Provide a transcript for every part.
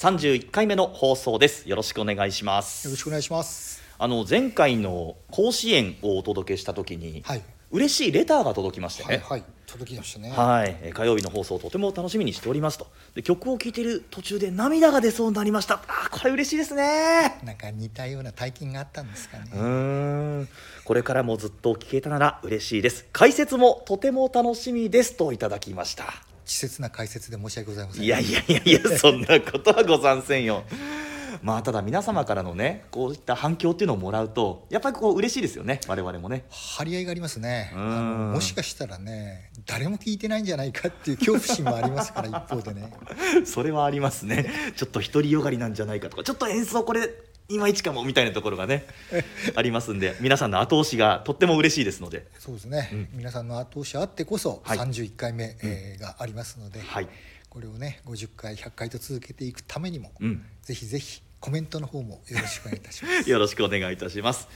31回目の放送です。よろしくお願いします。よろしくお願いします。あの前回の甲子園をお届けした時に、はい。嬉しいレターが届きましてね、はいはい。届きましたね。はい、えー火曜日の放送をとても楽しみにしておりますと。で曲を聴いている途中で涙が出そうになりました。あーこれ嬉しいですね。なんか似たような体験があったんですかね。うーん。これからもずっと聞けたなら嬉しいです。解説もとても楽しみですといただきました稚拙な解説で申し訳ございません。いやいやいやいやそんなことはござんせんよ。まあただ皆様からのねこういった反響っていうのをもらうとやっぱりこう嬉しいですよね我々もね。張り合いがありますね。もしかしたらね誰も聞いてないんじゃないかっていう恐怖心もありますから一方でね。それはありますね。ちょっと独りよがりなんじゃないかとかちょっと演奏これいまいちかもみたいなところがね ありますんで皆さんの後押しがとっても嬉しいですので。そうですね、うん。皆さんの後押しあってこそはい。31回目、えーがありますので、はい。これをね50回100回と続けていくためにも、うん。ぜひぜひコメントの方もよろしくお願いいたします。よろしくお願いいたします、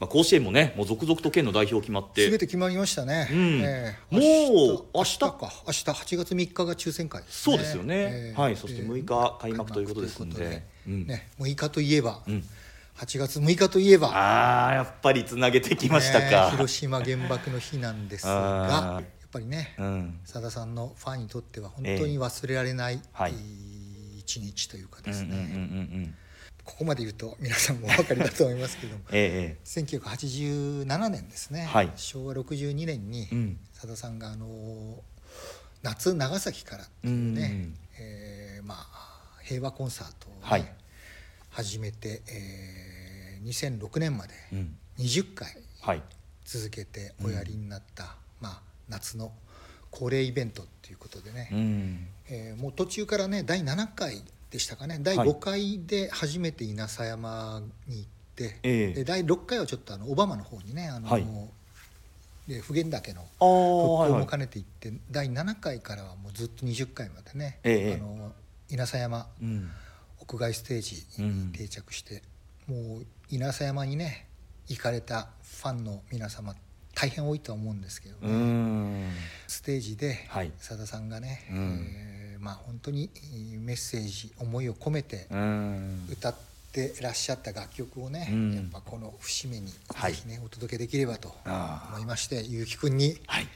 まあ、甲子園もねもう続々と県の代表決まって。全て決まりましたね、うん。えもう明日か。明日8月3日が抽選会ですね。そうですよね。はい。そして6日開幕ということですんでね、6日といえば、うん。8月6日といえばあーやっぱりつなげてきましたねか、広島原爆の日なんですあがー。やっぱりねうん。さださんのファンにとっては本当に忘れられない、はい。一日というかうんうんうんうですね、ん。ここまで言うと皆さんもお分かりだと思いますけども ええ。1987年ですね、はい。昭和62年にうん。さださんがあの夏長崎からっていうね、うん。えーまあ、平和コンサートをね、はい始めて、えー2006年までえうん。20回はい。続けておやりになった、まあ、夏の恒例イベントっていうことでね、うん。えーもう途中からね第7回でしたかね。第はい。5回で初めて稲佐山に行って、ええ。で第6回はちょっとあのオバマの方にねあの、はい。で普賢岳の復はいはい。興も兼ねていって、第7回からはもうずっと20回までね、ええ。あの稲佐山うん屋外ステージに定着して、もう稲佐山にね行かれたファンの皆様大変多いとは思うんですけどね、うん。ステージではい。さださんがね、うん。えーまあ本当にえーメッセージ思いを込めてうん。歌ってらっしゃった楽曲をね、うん。やっぱこの節目にぜはい。ひね、お届けできればと思いましてゆうきくんにはい。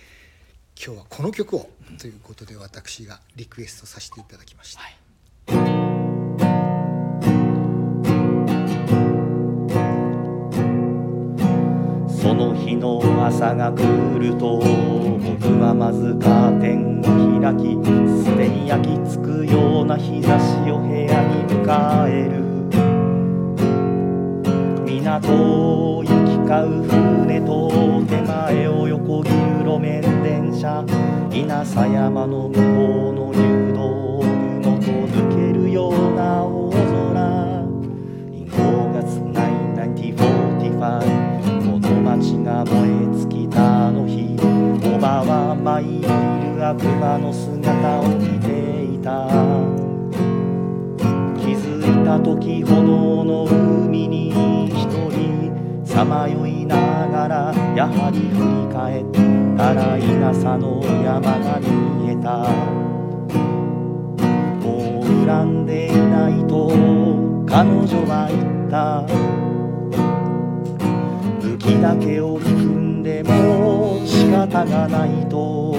今日はこの曲をということで私がリクエストさせていただきました。はいの朝が来ると僕はまずカーテンを開きすでに焼き付くような日差しを部屋に迎える。港を行き交う船と手前を横切る路面電車。稲佐山の向こうの入道雲と抜けるようないる悪魔の姿を見ていた。気づいた時炎の海に一人さまよいながらやはり振り返ったら稲佐の山が見えた。もう恨んでいないと彼女は言った。武器だけを含んでも仕方がないと。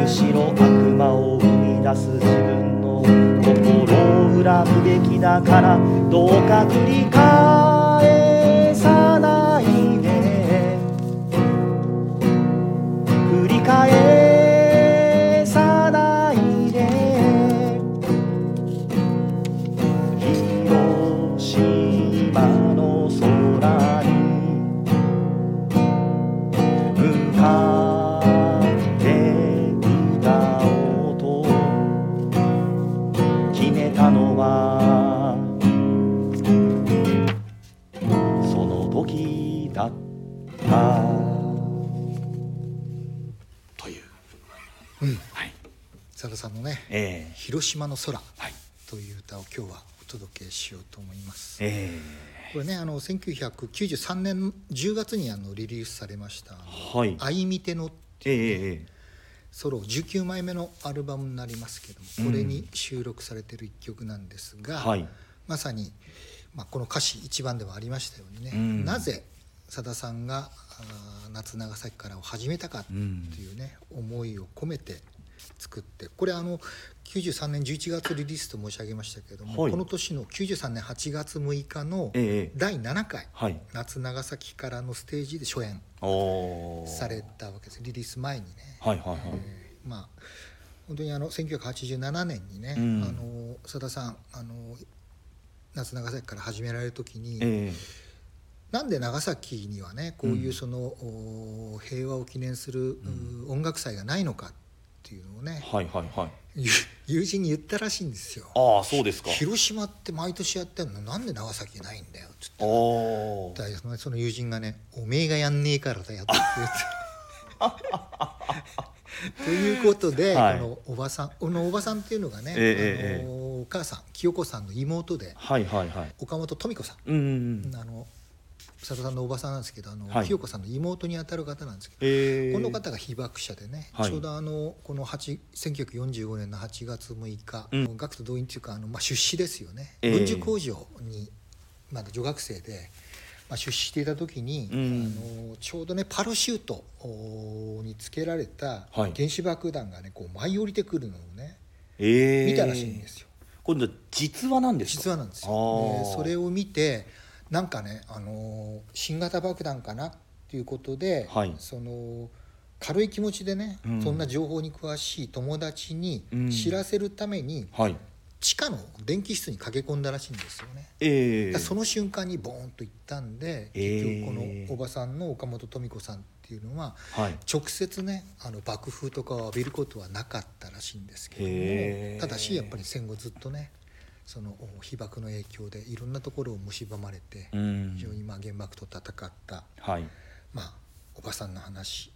むしろ悪魔を生み出す自分の心を恨むべきだからどうか繰り返広島の空はい」という歌を今日はお届けしようと思います。えこれねあの1993年10月にあのリリースされましたー、はい「愛みての」ってえいうね、ええソロ19枚目のアルバムになりますけどもこれに収録されてる一曲なんですが、はい。まさに、まあ、この歌詞一番でもありましたようにね、うん。なぜさださんがあー夏長崎からを始めたかっていうね、思いを込めて作ってこれあの93年11月リリースと申し上げましたけども、はい。この年の93年8月6日のええ第7回はい「夏長崎から」のステージで初演されたわけです。リリース前にね。はいはいはい、えーまあ本当にあの1987年にね、うん。あのさださんあの夏長崎から始められる時に、えなんで長崎にはねこういうその、お平和を記念する、う音楽祭がないのかっていうのをねえ、はいはいはい友 友人に言ったらしいんですよ。ああそうですか。広島って毎年やってるの？なんで長崎ないんだよっつって。おーだからその友人がね「おめえがやんねえからだよ」って言って。ということで、はい。このおばさんこのおばさんっていうのがね、ええあのお母さん清子さんの妹ではいはいはい。岡本富子さん、うんうんうん。あの佐藤さんのおばさんなんですけどあの、はい。清子さんの妹にあたる方なんですけど、ええこの方が被爆者でね、はい。ちょうどあのこの8 1945年の8月6日、うん。学徒動員というかあの、まあ、出資ですよね、ええ。軍需工場にまだ女学生で、まあ、出資していた時に、うん。あのちょうどねパラシュートおにつけられたはい。原子爆弾がねこう舞い降りてくるのをねええ見たらしいんですよ。今度実話なんですか？実はなんですよ。それを見てなんかね、あのー新型爆弾かなっていうことで、はい。その軽い気持ちでね、うん。そんな情報に詳しい友達にうん。知らせるために、はい。地下の電気室に駆け込んだらしいんですよね。ええ。だからその瞬間にボーンと行ったんでえー結局このおばさんの岡本富子さんっていうのははい。直接ねあの爆風とかを浴びることはなかったらしいんですけどもただしやっぱり戦後ずっとねその被爆の影響でいろんなところを蝕まれてうん。非常にまあ原爆と戦った、はい。まあ、おばさんの話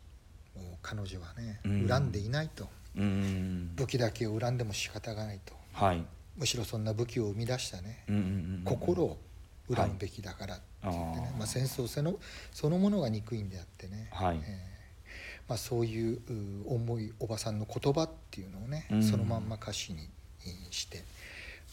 もう彼女はねうん。恨んでいないと。うん。武器だけを恨んでも仕方がないと。はい。むしろそんな武器を生み出したね。心を恨むべきだからって言ってね、はい。まあ、戦争そのそのものが憎いんであってね、はい。えーまあ、そういうう重いおばさんの言葉っていうのをね、うん。そのまんま歌詞にえーして、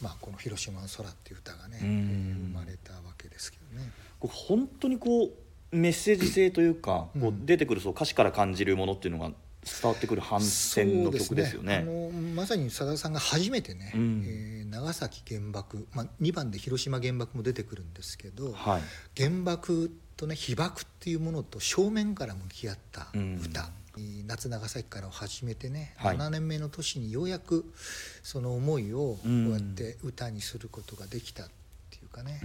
まあ、この「広島の空」っていう歌がね、うんえー生まれたわけですけどね。本当にこうメッセージ性というか、うんこう出てくるそう歌詞から感じるものっていうのが伝わってくる反戦の曲ですよね。そうですあのまさにさださんが初めてね、うんえー長崎原爆、まあ、2番で広島原爆も出てくるんですけど、はい。原爆とね被爆っていうものと正面から向き合ったうん歌、えー夏長崎からを始めてね、はい。7年目の年にようやくその思いをこううんやって歌にすることができたっていうかね。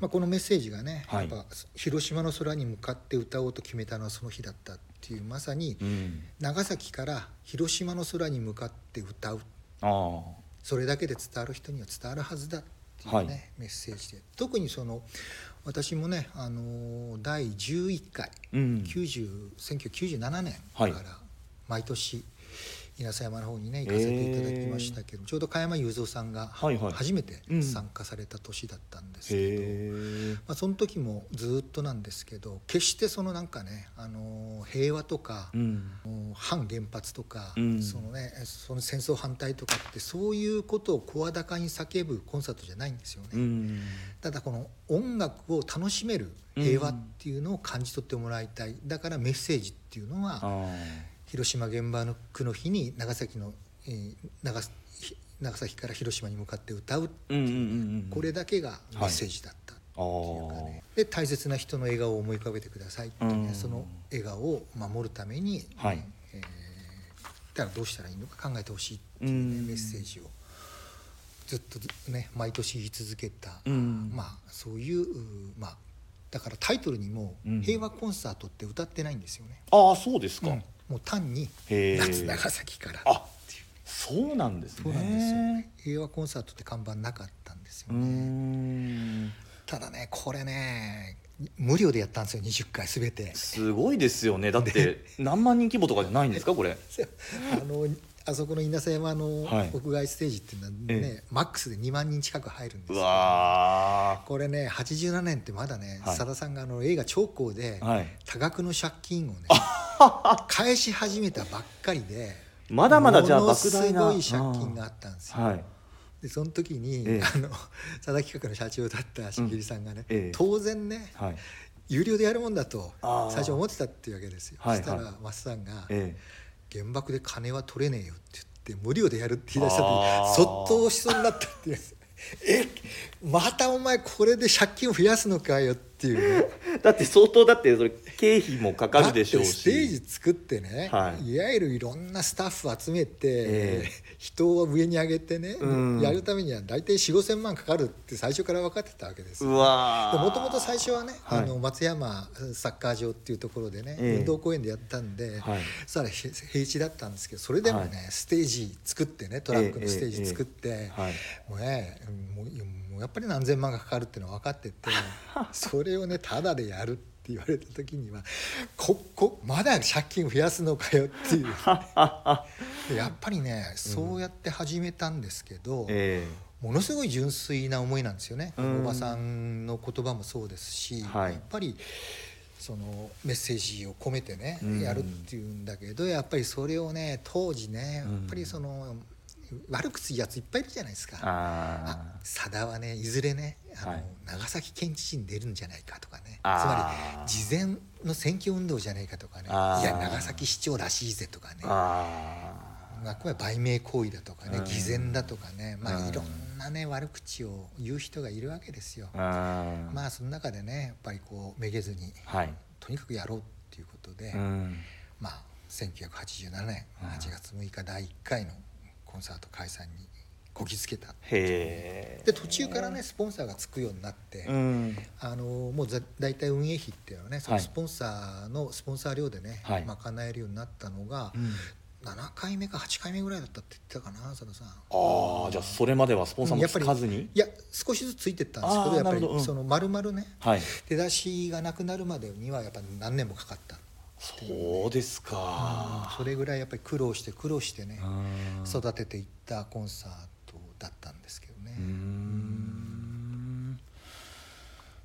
まあ、このメッセージがね、はい。やっぱ広島の空に向かって歌おうと決めたのはその日だったっていうまさにうん。長崎から広島の空に向かって歌う。あ。それだけで伝わる人には伝わるはずだっていうね、はい。メッセージで。特にその私もね、あのー第11回、あ。うん。90 1997年かはいら毎年稲佐山の方にね行かせていただきましたけど、ちょうど加山雄三さんがはいはい初めてうん参加された年だったんですけど、へえ。まあ、その時もずっとなんですけど決してそのなんかね、あのー平和とか、うん。反原発とか、うんそのね、その戦争反対とかってそういうことを声高に叫ぶコンサートじゃないんですよね。うん。ただこの音楽を楽しめる平和っていうのを感じ取ってもらいたい、だからメッセージっていうのはあ広島原爆の日に長崎の、えー長長崎から広島に向かって歌うあ。うんうんうんうん。これだけがメッセージだったっていうかね、あで大切な人の笑顔を思い浮かべてくださいってね、うんその笑顔を守るために、はいえーだからどうしたらいいのか考えてほしいっていう、ねうんメッセージをずっとずね毎年言い続けた、うんまあそういううまあだからタイトルにもうん「平和コンサート」って歌ってないんですよね、あ。ああ、そうですか。うんもう単に「へー夏長崎から」あそうなんですね。そうなんですよね平和コンサートって看板なかったんですよね、ん。ただねこれね無料でやったんですよ20回すべてすごいですよね。だって何万人規模とかじゃないんですかこれ。あのあそこの稲佐山のはい。屋外ステージっていうのはね、えマックスで2万人近く入るんですうよわこれね87年ってまだねはい。さだ、さんがあの映画「長江」ではい。多額の借金をね 返し始めたばっかりでまだまだじゃあものす莫大な。ごい借金があったんですよ。はい。でその時に、ええ。あの佐々木企画の社長だったしきりさんがね、ええ。当然ねはい。有料でやるもんだと最初思ってたっていうわけですよ、はいそしたらはい増さんが、え原爆で金は取れねえよって言って無料でやるって言い出した時そっとしそうになったっていうえまたお前これで借金を増やすのかよっていうね。え だって相当だってそれ経費もかかるでしょうし。ステージ作ってね、はい。い、わゆるいろんなスタッフ集めて、ええ。人を上に上げてね、うん。やるためには大体4 5千万かかるって最初から分かってたわけですもともと最初はね、はい。あの松山サッカー場っていうところでね、ええ運動公園でやったんで、はい。そしたらへ平地だったんですけどそれでもね、はい。ステージ作ってねトラックのステージ作って、はい。もうねもうもうやっぱり何千万かかかるっていうのは分かってて それをねタダでやるって言われた時にはここまだ借金増やすのかよっていう。で やっぱりねそうやって始めたんですけど、え。ものすごい純粋な思いなんですよね、うん。おばさんの言葉もそうですし、はい。やっぱりそのメッセージを込めてね、うん。やるっていうんだけどやっぱりそれをね当時ねやっぱりその、悪くついやついっぱいいるじゃないですか。あさだはねいずれねあの、はい。長崎県知事に出るんじゃないかとかね。つまり事前の選挙運動じゃないかとかね。いや長崎市長らしいぜとかね。あああくまで売名行為だとかねうん。偽善だとかね、まうん。あ、いろんなね悪口を言う人がいるわけですよ。あまあその中でねやっぱりこうめげずにはい。とにかくやろうっていうことで、うん。まあ1987年8月6日第1回のコンサート開催にこぎつけた。で途中からねスポンサーがつくようになって、うん。あのもうざ大体運営費っていうのはねそのはい。スポンサーのスポンサー料でね、はい。賄えるようになったのが、うん。7回目か8回目ぐらいだったって言ってたかな佐田さん。ああじゃあそれまではスポンサーもつかずに？いや少しずつついてったんですけどやっぱなるほど。うんりその丸々ねはい。出だしがなくなるまでにはやっぱ何年もかかった、そうですか。それぐらいやっぱり苦労して苦労してねうん。育てていったコンサートだったんですけどね。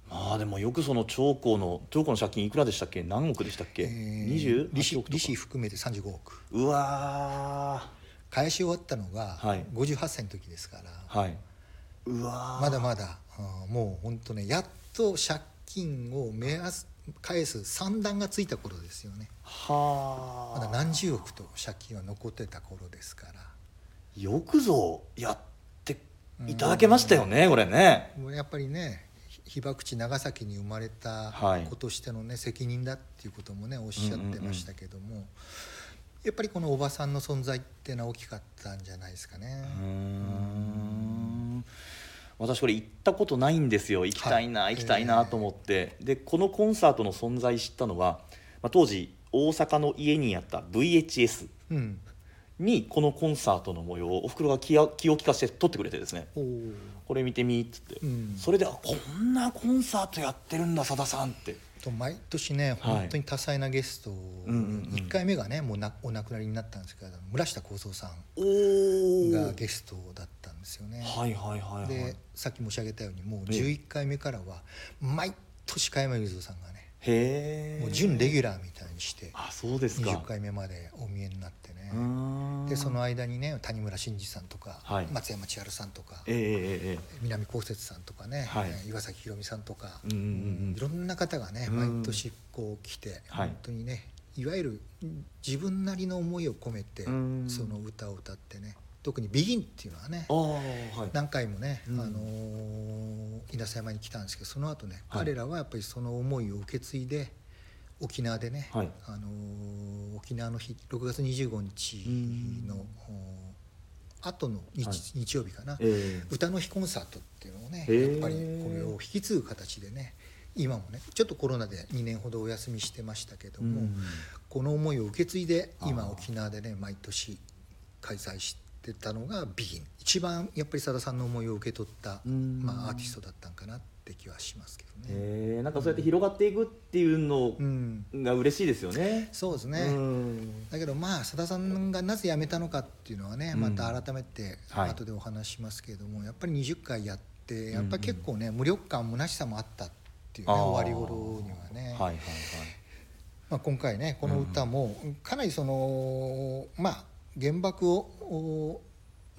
まあでもよくその長江の長江の借金いくらでしたっけ？何億でしたっけ、えー20利子利子含めて35億。うわ返し終わったのがはい。58歳の時ですから、ーはい。うわー。まだまだ。うん。もう本当ねやっと借金を目安返す算段がついた頃ですよね。はあ。まだ何十億と借金は残ってた頃ですから。よくぞやっていただけましたよねこれね。やっぱりねひ被爆地長崎に生まれたはい。子としてのね、責任だっていうこともねおっしゃってましたけども、やっぱりこのおばさんの存在っていうのは大きかったんじゃないですかね。うーん私これ行ったことないんですよ行きたいな、はい行きたいなと思って、でこのコンサートの存在知ったのは、まあ、当時大阪の家にあった VHS うん、にこのコンサートの模様をおふくろが気を利かせて撮ってくれてですね。これ見てみっつって、うん。それであこんなコンサートやってるんださださんってと毎年ね本当に多彩なゲスト、うんうんうん。1回目がねもうなお亡くなりになったんですけど村下幸三さんがゲストだったんですよね。はいはいはいはい。でさっき申し上げたようにもうええ。11回目からは毎年加山雄三さんがねへえもう準レギュラーみたいにしてあそうですか。20回目までお見えになってね。でその間にね谷村新司さんとか、はい。松山千春さんとかえええええ南こうせつさんとかね、はい。えー岩崎宏美さんとか、うんうんうんいろんな方がねうん。毎年こう来て、はい。本当にねいわゆる自分なりの思いを込めてうん。その歌を歌ってね特に「ビギンっていうのはねはい。何回もね、うん。あのー稲佐山に来たんですけどその後ね、はい。彼らはやっぱりその思いを受け継いで沖縄でね、はい。あのー沖縄の日6月25日の後の日,、はい。日曜日かな、ええ。歌の日コンサートっていうのをねへー。やっぱりこれを引き継ぐ形でね今もねちょっとコロナで2年ほどお休みしてましたけども、うん。この思いを受け継いで今沖縄でね毎年開催してたのがビギン。一番やっぱりさださんの思いを受け取った、うん。まあ、アーティストだったんかなってって気はしますけどね。えー、なんかそうやって広がっていくっていうのうん、が嬉しいですよね。そうですね、うん。だけどまあ佐田さんがなぜ辞めたのかっていうのはね、うん。また改めてはい。後でお話ししますけれども、やっぱり20回やってやっぱり結構ね、無力感虚しさもあったっていうね終わり頃にはね、はいはいはい。まあ、今回ねこの歌もかなりそのまあ原爆をお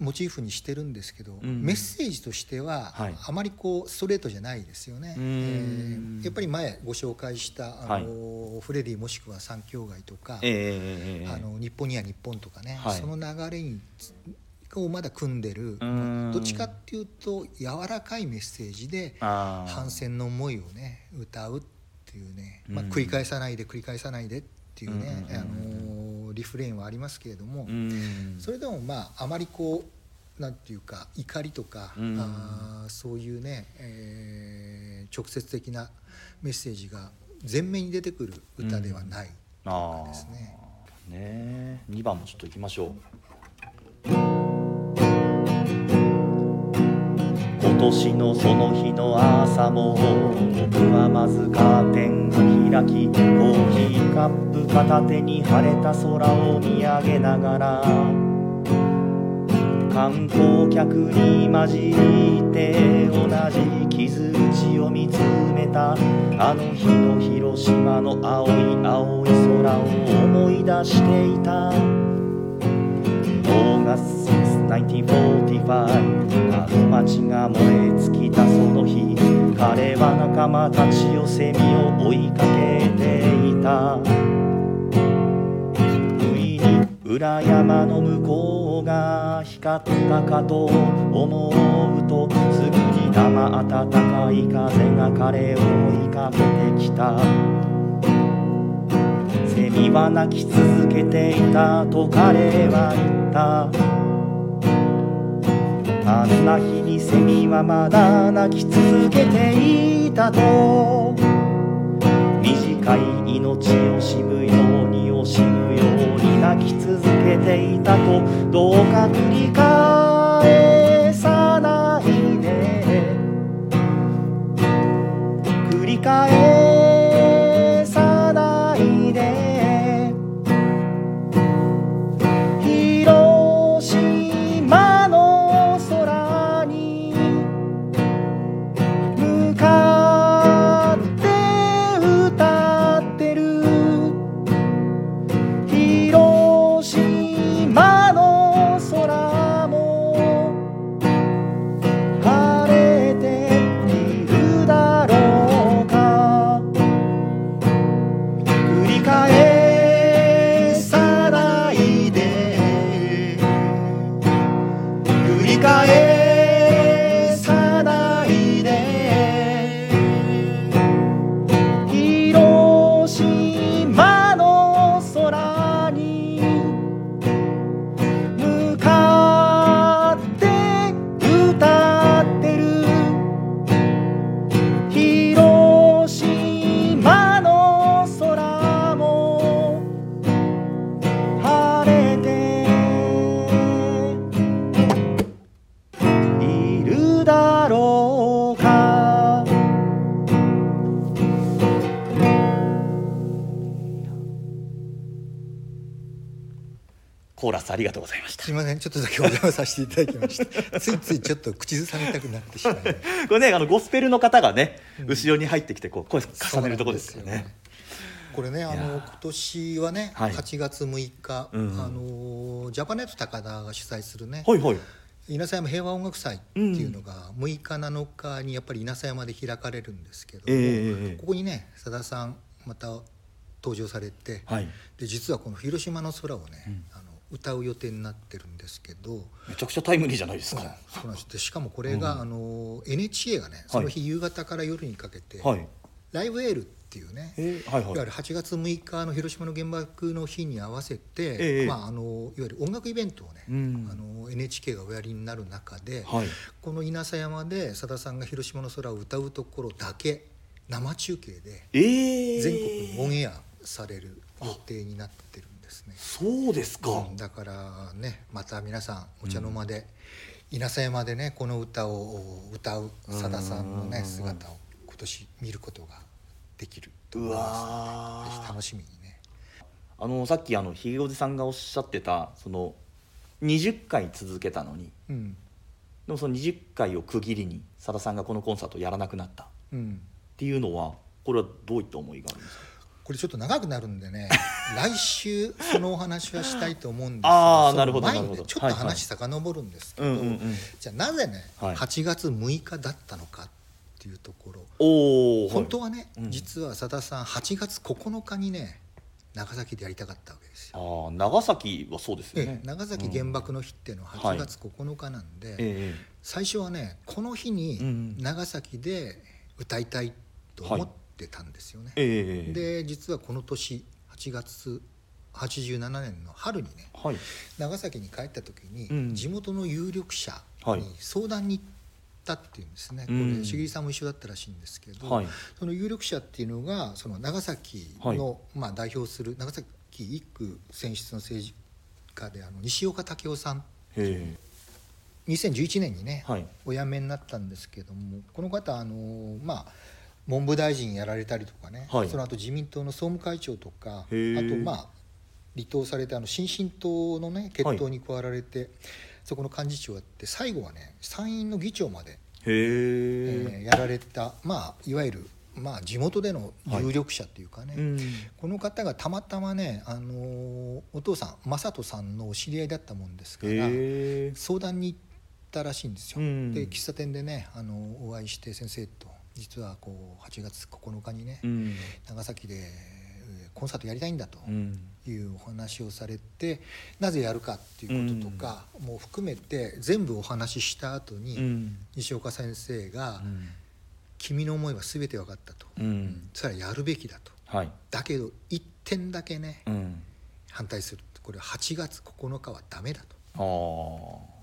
モチーフにしてるんですけど、うん。メッセージとしてははい。あまりこうストレートじゃないですよね。うん。えーやっぱり前ご紹介したあの、フレディもしくは三兄弟とか、えーあの日本には日本とかね、はい。その流れにつをまだ組んでるうん。どっちかっていうと柔らかいメッセージで反戦の思いをね歌うっていうね、まあ、うん繰り返さないで繰り返さないでっていうね、うんあのリフレインはありますけれども、うん。それでもまああまりこうなんていうか怒りとか、うん。あーそういうね、えー直接的なメッセージが前面に出てくる歌ではないあーですね。ね2番もちょっと行きましょう年のその日の朝も僕はまずカーテンを開きコーヒーカップ片手に晴れた空を見上げながら観光客に混じって同じ傷口を見つめたあの日の広島の青い青い空を思い出していた。1945あの街が燃え尽きたその日彼は仲間たちをセミを追いかけていた。不意に裏山の向こうが光ったかと思うとすぐに生暖かい風が彼を追いかけてきた。セミは鳴き続けていたと彼は言った。あんな日にセミはまだ鳴き続けていたと。短い命を惜むように惜しむように泣き続けていたとどうか繰り返いません。ちょっとだけお邪魔させていただきました。ついついちょっと口ずさみたくなってしまいこれねあのゴスペルの方がね、後ろに入ってきてこう声重ねるところですよね。これねあの今年はね、はい。8月6日、うんあのジャパネット高田が主催するね。はいはい。稲佐山平和音楽祭っていうのが6日7日にやっぱり稲佐山で開かれるんですけども、ええここにねさださんまた登場されて、はい。で実はこの「広島の空」をね、あの歌う予定になってるんですけど、めちゃくちゃタイムリーじゃないですか。そうなんですでしかもこれが、あの NHK がねその日夕方から夜にかけて、はい。ライブエールっていうね、えー、はいはい。いわゆる8月6日の広島の原爆の日に合わせて、ええまあ、あのいわゆる音楽イベントをね、うんあの NHK がおやりになる中で、はい。この稲佐山でさださんが広島の空を歌うところだけ生中継でええー。全国にオンエアされる予定になってるんですね。そうですか、うんだからねまた皆さんお茶の間で、稲佐山でねこの歌を歌うさださんのねうん姿を今年見ることができるとう思いますぜひ楽しみにね。あのさっきあのひげおじさんがおっしゃってたその20回続けたのにうん。でもその20回を区切りにさださんがこのコンサートをやらなくなった。っうん。ていうのはこれはどういった思いがあるんですか？これちょっと長くなるんでね 来週そのお話はしたいと思うんですそのあーなるほど前にねちょっとはいはい話遡るんですけど、うんうんうん。じゃあなぜね、はい。8月6日だったのかっていうところ本当はね、うん。実はさださん8月9日にね長崎でやりたかったわけですよ。ああ長崎はそうですね。え長崎原爆の日っていうのは8月9日なんで、ええ最初はねこの日うんに長崎で歌いたいと思ってたんですよね。ええで実はこの年8月87年の春にねはい。長崎に帰った時に、うん。地元の有力者はい。に相談に行ったっていうんですね、うん。これ茂さんも一緒だったらしいんですけど、はい。その有力者っていうのがその長崎の、まあ、代表する長崎一区選出の政治家であの西岡武夫さん。へえ。2011年にね、はい。お辞めになったんですけどもこの方あのまあ文部大臣やられたりとかね、はい。その後自民党の総務会長とかあとまあ離党されてあの新進党のね決闘に加わられて、そこの幹事長やって最後はね参院の議長まで、へえーえやられた、まあ、いわゆる、まあ、地元での有力者っていうかね、うん。この方がたまたまね、あのーお父さん正人さんのお知り合いだったもんですから、相談に行ったらしいんですよ、うん。で喫茶店でねあのお会いして先生と実はこう8月9日にね、うん。長崎でえーコンサートやりたいんだとうん。いうお話をされてなぜやるかっていうこととかも含めて全部お話しした後に、うん。西岡先生がうん「君の思いは全て分かった」と。うん「それはやるべきだ」と。はい。だけど一点だけねうん。反対する。これは8月9日はダメだと。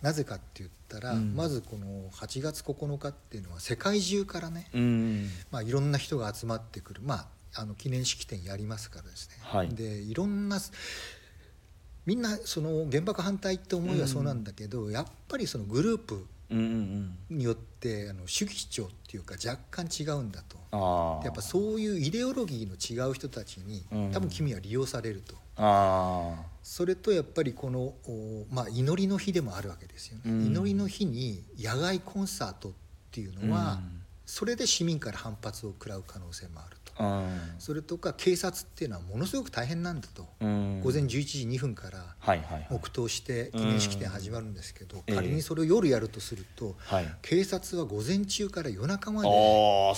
なぜかって言ったら、うん。まずこの8月9日っていうのは世界中からね、うん。まあ、いろんな人が集まってくる、まあ、あの記念式典やりますからですね、はい。でいろんなみんなその原爆反対って思いはそうなんだけど、やっぱりそのグループうんうんうん。によってあの主義主張っていうか若干違うんだと。やっぱそういうイデオロギーの違う人たちにうん。多分君は利用されると、ああそれとやっぱりこの、おまあ、祈りの日でもあるわけですよね、うん。祈りの日に野外コンサートっていうのは、うん。それで市民から反発を食らう可能性もあると、うんそれとか警察っていうのはものすごく大変なんだと、うん。午前11時2分から黙祷して記念式典始まるんですけど、うん仮にそれを夜やるとすると、はい。警察は午前中から夜中まで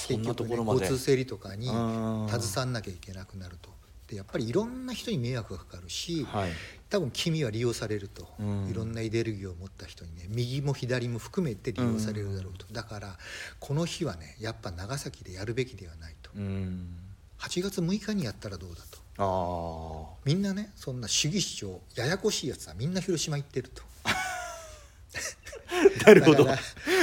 結局ね交通整理とかにうん。携わんなきゃいけなくなるとでやっぱりいろんな人に迷惑がかかるし、はい。多分君は利用されると、うん。いろんなイデオロギーを持った人にね右も左も含めて利用されるだろうと、だからこの日はねやっぱ長崎でやるべきではないと。うん。8月6日にやったらどうだと。ああみんなねそんな主義主張ややこしいやつはみんな広島行ってると。なるほど。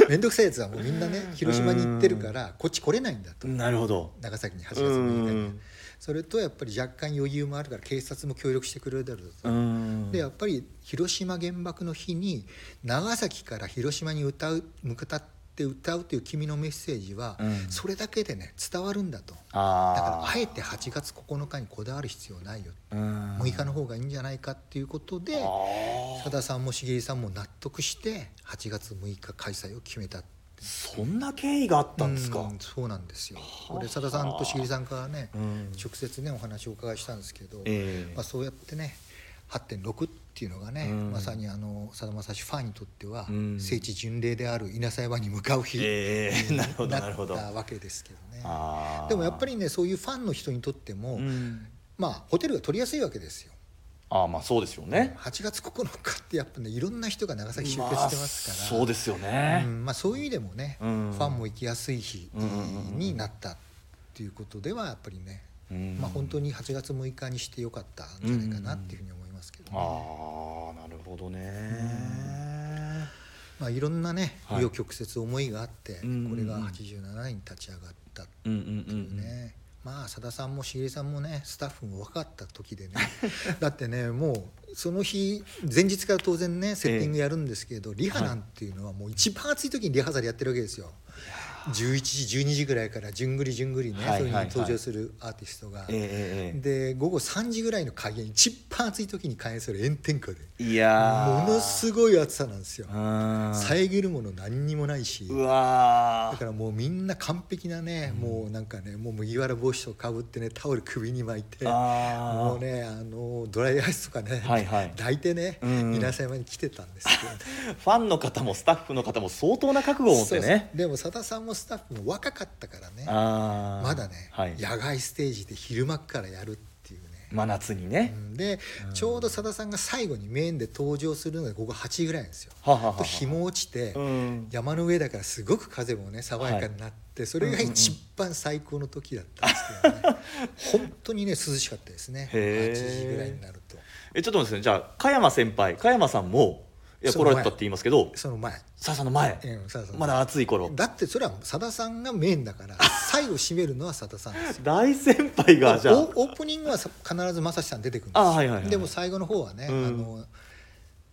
面倒くさいやつはもうみんなね広島に行ってるからこっち来れないんだと。なるほど。長崎に8月う6日に。んそれとやっぱり若干余裕もあるから警察も協力してくれるだろうと。うん。でやっぱり広島原爆の日に長崎から広島に歌う向かって歌うという君のメッセージは、うん。それだけでね伝わるんだと。あだからああえて8月9日にこだわる必要ないよ。うん。6日の方がいいんじゃないかっていうことであさださんも茂さんも納得して8月6日開催を決めたそんな経緯があったんですか？うんそうなんですよ。これさださんと茂さんからね、うん。直接ねお話をお伺いしたんですけど、ええ。まあ、そうやってね8.6っていうのがね、うん。まさにあのさだまさしファンにとっては、うん。聖地巡礼である稲佐山に向かう日にええなるほどななるほど。ったわけですけどね。でもやっぱりねそういうファンの人にとっても、うん。まあホテルが取りやすいわけですよああまあそうですよね。8月9日ってやっぱねいろんな人が長崎集結してますから、まあそうですよね。うんまあ、そういう意味でもね、うん。ファンも行きやすい日うんうんうんうんになったっていうことではやっぱりね、うんまあ、本当に8月6日にしてよかったんじゃないかなっていうふうに思いますけどね、ああなるほどね。まあ、いろんなねはい。紆余曲折思いがあって、うんうんうん。これが87年に立ち上がったってうんうんういうん。ね、まあさださんもしげさんもねスタッフも分かった時でね だってねもうその日前日から当然ねセッティングやるんですけど、リハなんていうのはもう一番暑い時にリハーサルやってるわけですよ。11時12時ぐらいからじゅんぐりじゅんぐりね、はいはいはいそういうふうに登場するアーティストが、えええで午後3時ぐらいの開演一番暑い時に開演する炎天下で。えいやものすごい暑さなんですよ。うん。遮るもの何にもないし。だからもうみんな完璧なね、もうなんかねもう麦わら帽子とかぶってねタオル首に巻いてもうねあのドライアイスとかね、はいはい。抱いてね、うん。皆様に来てたんですけど、ね、ファンの方もスタッフの方も相当な覚悟を持ってね。でもさださんもスタッフも若かったからね。まだね、はい、野外ステージで昼間っからやるっていうね、真夏にね。う、ん。で、ちょうどさださんが最後にメインで登場するのが午後8時ぐらいなんですよ。はあはあは。あと日も落ちて、うん。山の上だからすごく風もね爽やかになって、それが一番最高の時だったんですけどね、本当にね涼しかったですね。へー。8時ぐらいになると。えちょっと待ってですねじゃあ加山先輩加山さんもいや来られたって言いますけどその前。さあさんの前、うんさださんまだ暑い頃。だってそれはさださんがメインだから 最後締めるのはさださんですよ。大先輩がじゃあ。オオープニングはさ必ず正志さん出てくるんですあはいはいはいでも最後の方はね、うん。あの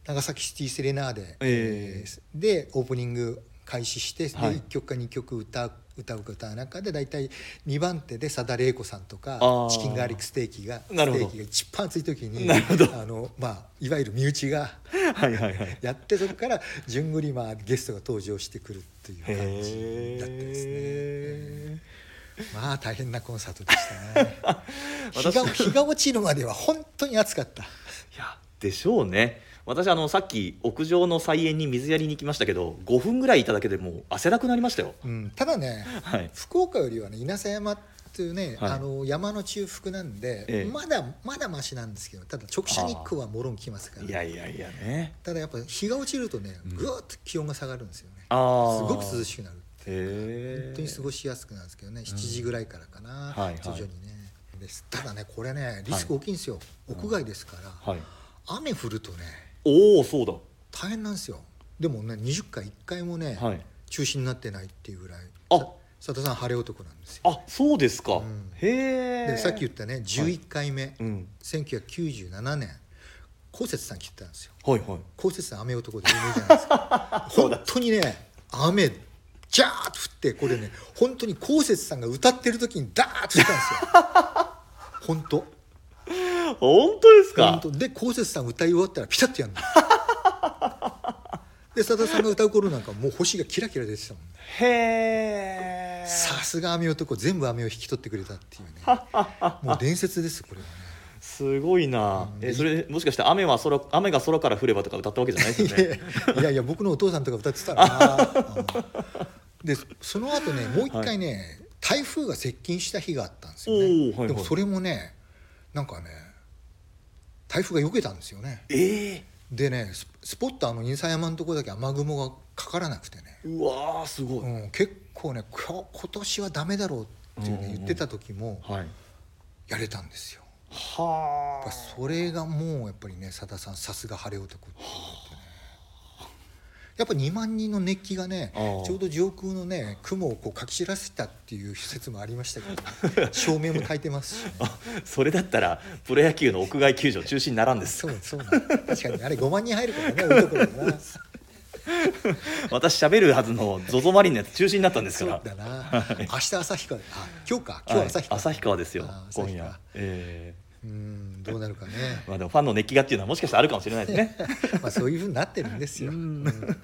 長崎シティセレナーデ、ええ。でオープニング開始して、ではい。1曲か2曲歌う歌うか歌う中で大体2番手で佐田玲子さんとかチキンガーリックステーキがステーキが一番熱い時にあの、まあ、いわゆる身内がはいはいはい。やってそこから順繰りまあゲストが登場してくるっていう感じだったですね。へまあ大変なコンサートでしたね。日私が日が落ちるまでは本当に暑かった。いやでしょうね私あのさっき屋上の菜園に水やりに行きましたけど5分ぐらいいただけでもう汗だくなりましたよ。うん、ただねはい。福岡よりはね稲佐山っていうね、はい。あの山の中腹なんで、ええ。まだまだマシなんですけどただ直射日光はもろんきますから。いやいやいやね。ただやっぱ日が落ちるとねぐーっと気温が下がるんですよね、ああすごく涼しくなるへえ本当に過ごしやすくなるんですけどね7時ぐらいからかな、はいはい。徐々にね。です。ただねこれねリスク大きいんですよ、屋外ですから、はい。雨降るとねおおそうだ。大変なんですよ。でもね20回1回もね、はい。中止になってないっていうぐらいあ。さ佐田さん晴れ男なんですよ。あそうですか、ん。へえでさっき言ったね11回目、うん。1997年高節さん来てたんですよ。はいはい。高節さん雨男で有名じゃないですか。本当にね雨ジャーッと降ってこれね本当に高節さんが歌ってる時にダーッと降ったんですよ。本当本当ですか？本当。で高節さん歌い終わったらピタッとやんの。で佐田さんが歌う頃なんかもう星がキラキラ出てたもんね。へえさすが雨男全部雨を引き取ってくれたっていうね。もう伝説ですこれはね。すごいな、えそれもしかして雨は空雨が空から降ればとか歌ったわけじゃないですよね？いやいや僕のお父さんとか歌ってたな、うん。でその後ねもう一回ね、台風が接近した日があったんですよね、はいはい。でもそれもねなんかね台風が避けたんですよね。ええ。でねススポットあの稲佐山のところだけ雨雲がかからなくてね、うわーすごい、うん、結構ね今年はダメだろうっていうね言ってた時もはい。やれたんですよ。はやっぱそれがもうやっぱりねさださんさすが晴れ男っていうやっぱ2万人の熱気がねちょうど上空のね雲をこうかき散らせたっていう説もありましたけど、照明も焚いてますし、ね、あそれだったらプロ野球の屋外球場中止にならんです。そうそうなん確かに。あれ5万人入るからね多いところだな。私喋るはずの ZOZO マリンのやつ中止になったんですから。そうだな、明日旭川あ今日か。今日旭川、はい。旭川ですよあ今夜旭川。えうんどうなるかね。え まあでもファンの熱気がっていうのはもしかしたらあるかもしれないですね。まあそういうふうになってるんですよ。うん。うん。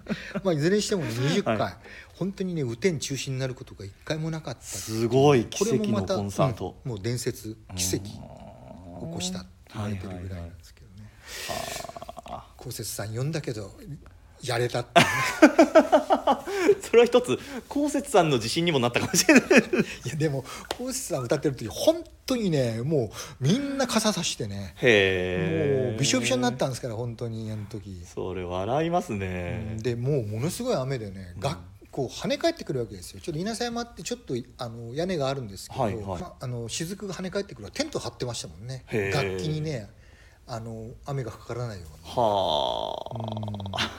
まあいずれにしてもね20回、はい本当にね雨天中止になることが一回もなかったすごい奇跡のコンサート、うんもう伝説奇跡起うんこしたって言われてるぐらいなんですけどね。高節さん呼んだけどやれたってね。それは一つ高節さんの自信にもなったかもしれない。いやでも高節さん歌ってる時本当にねもうみんな傘さしてね。もうびしょびしょになったんですから本当にあの時。それ笑いますね、でもうものすごい雨でね、学校跳ね返ってくるわけですよ。ちょっと稲佐山ってちょっとあの屋根があるんですけど、はいはい。まあ、あの雫が跳ね返ってくるテント張ってましたもんね。楽器にねあの雨がかからないように。は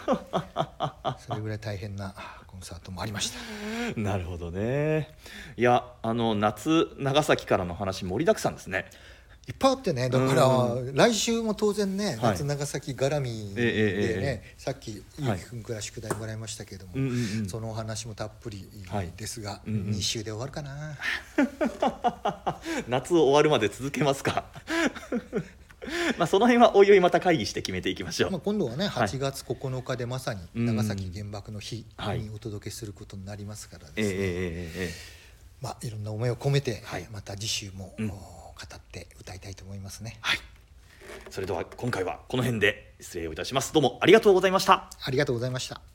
あ。うん。それぐらい大変なコンンサートもありました。なるほどね。いやあの夏長崎からの話盛りだくさんですね。いっぱいあってねだからう来週も当然ねはい。夏長崎絡みでええええねさっきゆうきくんから宿題もらいましたけどもうんうんうん。そのお話もたっぷりはいですがうんうん。2週で終わるかな。夏終わるまで続けますか まあその辺はおいおいまた会議して決めていきましょう、まあ今度はねはい。8月9日でまさにうん。長崎原爆の日はい。にお届けすることになりますからええですね。ええええまあいろんな思いを込めてはい。また次週もうん。お語って歌いたいと思いますね。はい。それでは今回はこの辺で失礼をいたします。どうもありがとうございました。ありがとうございました